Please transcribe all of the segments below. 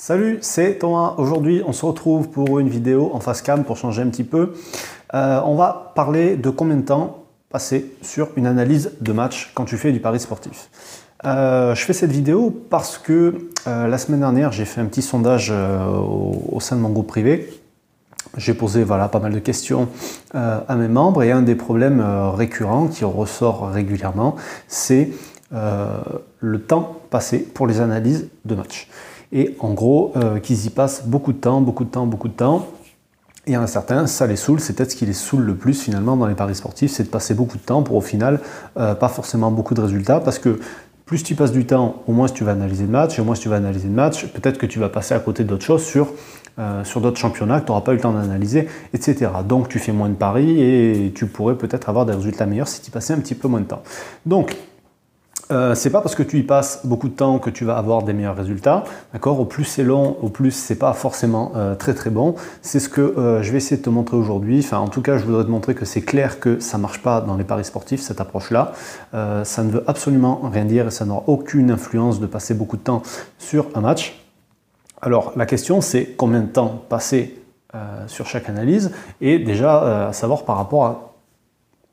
Salut, c'est Thomas. Aujourd'hui, on se retrouve pour une vidéo en face cam pour changer un petit peu. Euh, on va parler de combien de temps passer sur une analyse de match quand tu fais du pari sportif. Euh, je fais cette vidéo parce que euh, la semaine dernière, j'ai fait un petit sondage au, sein de mon groupe privé. J'ai posé voilà, pas mal de questions à mes membres et un des problèmes récurrents qui ressort régulièrement, c'est le temps passé pour les analyses de match et en gros euh, qu'ils y passent beaucoup de temps, beaucoup de temps, beaucoup de temps. Et en a certains, ça les saoule, c'est peut-être ce qui les saoule le plus finalement dans les paris sportifs, c'est de passer beaucoup de temps pour au final euh, pas forcément beaucoup de résultats parce que plus tu passes du temps, au moins tu vas analyser le match, et au moins tu vas analyser le match, peut-être que tu vas passer à côté d'autres choses sur, euh, sur d'autres championnats que tu n'auras pas eu le temps d'analyser, etc. Donc tu fais moins de paris et tu pourrais peut-être avoir des résultats meilleurs si tu passais un petit peu moins de temps. Donc euh, c'est pas parce que tu y passes beaucoup de temps que tu vas avoir des meilleurs résultats. D'accord? Au plus c'est long, au plus c'est pas forcément euh, très très bon. C'est ce que euh, je vais essayer de te montrer aujourd'hui. Enfin, en tout cas, je voudrais te montrer que c'est clair que ça marche pas dans les paris sportifs cette approche-là. ça ne veut absolument rien dire et ça n'aura aucune influence de passer beaucoup de temps sur un match. Alors la question c'est combien de temps passer sur chaque analyse et déjà à savoir par rapport à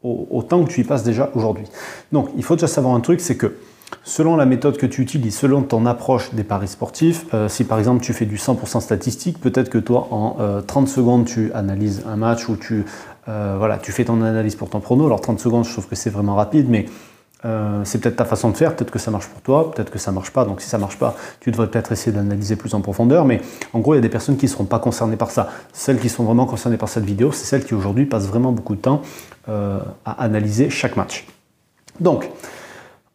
au, temps que tu y passes déjà aujourd'hui. Donc il faut déjà savoir un truc, c'est que selon la méthode que tu utilises, selon ton approche des paris sportifs, euh, si par exemple tu fais du 100% statistique, peut-être que toi en 30 euh, secondes tu analyses un match ou tu, euh, voilà, tu fais ton analyse pour ton prono. Alors 30 secondes, je trouve que c'est vraiment rapide, mais c'est peut-être ta façon de faire, peut-être que ça marche pour toi, peut-être que ça marche pas. Donc si ça marche pas, tu devrais peut-être essayer d'analyser plus en profondeur. Mais en gros, il y a des personnes qui ne seront pas concernées par ça. Celles qui sont vraiment concernées par cette vidéo, c'est celles qui aujourd'hui passent vraiment beaucoup de temps euh, à analyser chaque match. Donc,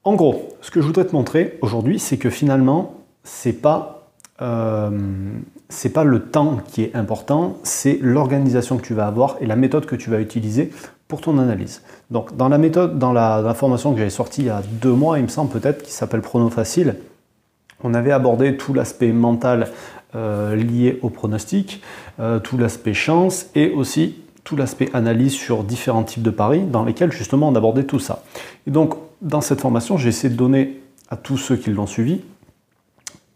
en gros, ce que je voudrais te montrer aujourd'hui, c'est que finalement, c'est pas euh, c'est pas le temps qui est important, c'est l'organisation que tu vas avoir et la méthode que tu vas utiliser pour ton analyse. Donc dans la méthode, dans la, formation que j'avais sortie il y a deux mois, il me semble peut-être, qui s'appelle Prono Facile, on avait abordé tout l'aspect mental euh, lié au pronostic, tout l'aspect chance et aussi tout l'aspect analyse sur différents types de paris dans lesquels justement on abordait tout ça. Et donc dans cette formation, j'ai essayé de donner à tous ceux qui l'ont suivi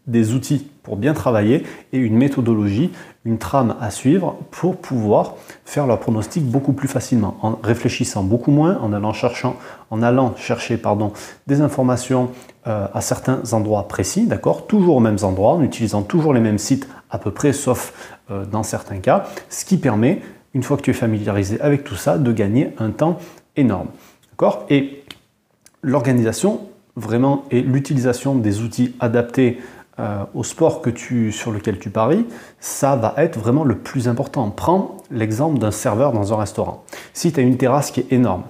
des outils pour bien travailler et une méthodologie, une trame à suivre pour pouvoir faire leur pronostic beaucoup plus facilement, en réfléchissant beaucoup moins, en allant, cherchant, en allant chercher pardon, des informations euh, à certains endroits précis, d'accord Toujours aux mêmes endroits, en utilisant toujours les mêmes sites à peu près, sauf euh, dans certains cas, ce qui permet, une fois que tu es familiarisé avec tout ça, de gagner un temps énorme. D'accord? Et l'organisation, vraiment, et l'utilisation des outils adaptés euh, au sport sur lequel tu paries, ça va être vraiment le plus important. Prends l'exemple d'un serveur dans un restaurant. Si tu as une terrasse qui est énorme,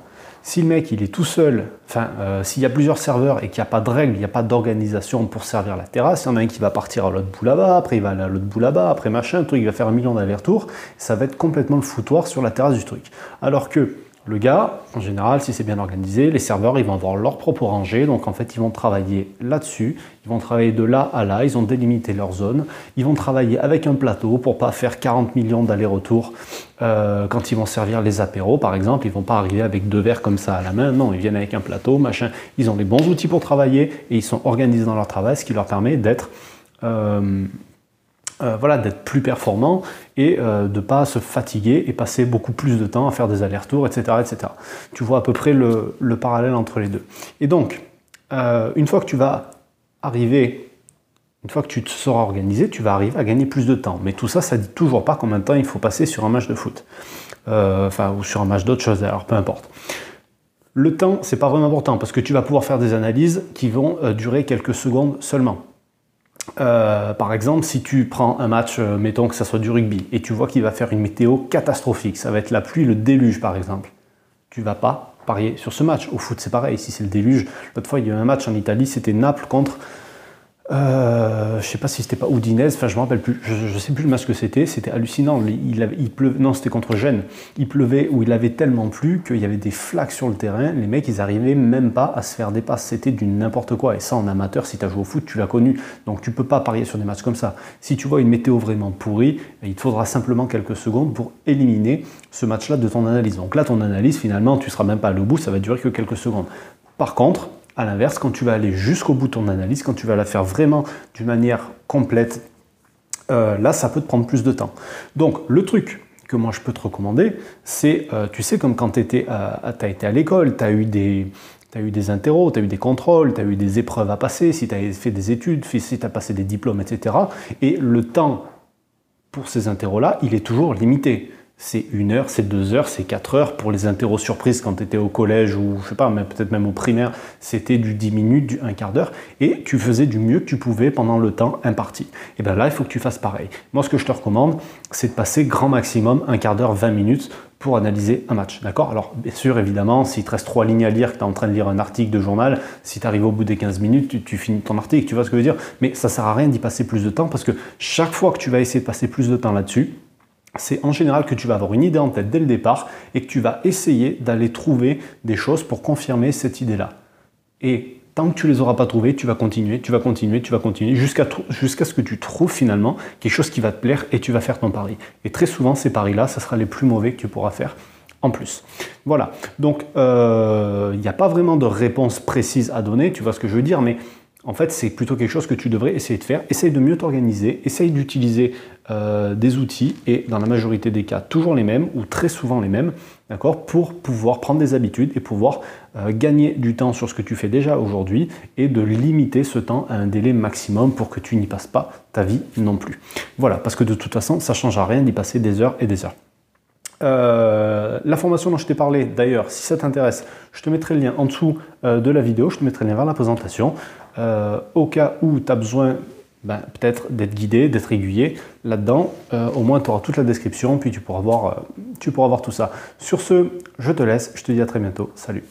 si le mec il est tout seul, enfin euh, s'il y a plusieurs serveurs et qu'il n'y a pas de règles, il n'y a pas d'organisation pour servir la terrasse, il y en a un qui va partir à l'autre bout là-bas, après il va aller à l'autre bout là-bas, après machin, truc, il va faire un million d'allers-retours, ça va être complètement le foutoir sur la terrasse du truc. Alors que le gars, en général, si c'est bien organisé, les serveurs, ils vont avoir leur propre rangée. Donc, en fait, ils vont travailler là-dessus. Ils vont travailler de là à là. Ils ont délimité leur zone. Ils vont travailler avec un plateau pour pas faire 40 millions d'allers-retours euh, quand ils vont servir les apéros, par exemple. Ils vont pas arriver avec deux verres comme ça à la main. Non, ils viennent avec un plateau, machin. Ils ont les bons outils pour travailler et ils sont organisés dans leur travail, ce qui leur permet d'être euh, euh, voilà, d'être plus performant et euh, de ne pas se fatiguer et passer beaucoup plus de temps à faire des allers-retours, etc., etc. Tu vois à peu près le, parallèle entre les deux. Et donc, euh, une fois que tu vas arriver, une fois que tu te seras organisé, tu vas arriver à gagner plus de temps. Mais tout ça, ça dit toujours pas combien de temps il faut passer sur un match de foot. Enfin, ou sur un match d'autre chose, alors peu importe. Le temps, c'est pas vraiment important parce que tu vas pouvoir faire des analyses qui vont durer quelques secondes seulement. Euh, par exemple, si tu prends un match, euh, mettons que ça soit du rugby, et tu vois qu'il va faire une météo catastrophique, ça va être la pluie, le déluge par exemple, tu vas pas parier sur ce match. Au foot, c'est pareil, si c'est le déluge. L'autre fois, il y a eu un match en Italie, c'était Naples contre euh, je sais pas si c'était pas Oudinez, enfin je me rappelle plus, je, ne sais plus le match que c'était, c'était hallucinant. Il, pleuvait, non c'était contre Gênes. Il pleuvait ou il avait tellement plu qu'il y avait des flaques sur le terrain. Les mecs ils arrivaient même pas à se faire dépasser. C'était du n'importe quoi. Et ça en amateur, si tu as joué au foot, tu l'as connu. Donc tu peux pas parier sur des matchs comme ça. Si tu vois une météo vraiment pourrie, il te faudra simplement quelques secondes pour éliminer ce match-là de ton analyse. Donc là ton analyse finalement tu seras même pas au bout, ça va durer que quelques secondes. Par contre, à l'inverse, quand tu vas aller jusqu'au bout de ton analyse, quand tu vas la faire vraiment d'une manière complète, là, ça peut te prendre plus de temps. Donc, le truc que moi je peux te recommander, c'est, tu sais, comme quand tu as été à l'école, tu as eu des, tu eu des tu as eu des contrôles, tu as eu des épreuves à passer, si tu as fait des études, si tu as passé des diplômes, etc. Et le temps pour ces interros-là, il est toujours limité c'est une heure, c'est deux heures, c'est quatre heures. Pour les interros surprises, quand tu étais au collège ou je sais pas, peut-être même au primaire, c'était du 10 minutes, du un quart d'heure, et tu faisais du mieux que tu pouvais pendant le temps imparti. Et bien là, il faut que tu fasses pareil. Moi, ce que je te recommande, c'est de passer grand maximum un quart d'heure, 20 minutes pour analyser un match. D'accord? Alors, bien sûr, évidemment, s'il te reste trois lignes à lire, que tu es en train de lire un article de journal, si tu arrives au bout des 15 minutes, tu, tu, finis ton article, tu vois ce que je veux dire? Mais ça sert à rien d'y passer plus de temps parce que chaque fois que tu vas essayer de passer plus de temps là-dessus, c'est en général que tu vas avoir une idée en tête dès le départ et que tu vas essayer d'aller trouver des choses pour confirmer cette idée-là. Et tant que tu les auras pas trouvées, tu vas continuer, tu vas continuer, tu vas continuer jusqu'à ce que tu trouves finalement quelque chose qui va te plaire et tu vas faire ton pari. Et très souvent, ces paris-là, ce sera les plus mauvais que tu pourras faire en plus. Voilà, donc euh, il n'y a pas vraiment de réponse précise à donner, tu vois ce que je veux dire, mais en fait, c'est plutôt quelque chose que tu devrais essayer de faire. Essaye de mieux t'organiser, essaye d'utiliser euh, des outils, et dans la majorité des cas, toujours les mêmes, ou très souvent les mêmes, d'accord, pour pouvoir prendre des habitudes et pouvoir euh, gagner du temps sur ce que tu fais déjà aujourd'hui, et de limiter ce temps à un délai maximum pour que tu n'y passes pas ta vie non plus. Voilà, parce que de toute façon, ça ne changera rien d'y passer des heures et des heures. Euh, la formation dont je t'ai parlé, d'ailleurs, si ça t'intéresse, je te mettrai le lien en dessous de la vidéo, je te mettrai le lien vers la présentation. Euh, au cas où tu as besoin ben, peut-être d'être guidé, d'être aiguillé là-dedans, euh, au moins tu auras toute la description, puis euh, tu pourras voir tout ça. Sur ce, je te laisse, je te dis à très bientôt, salut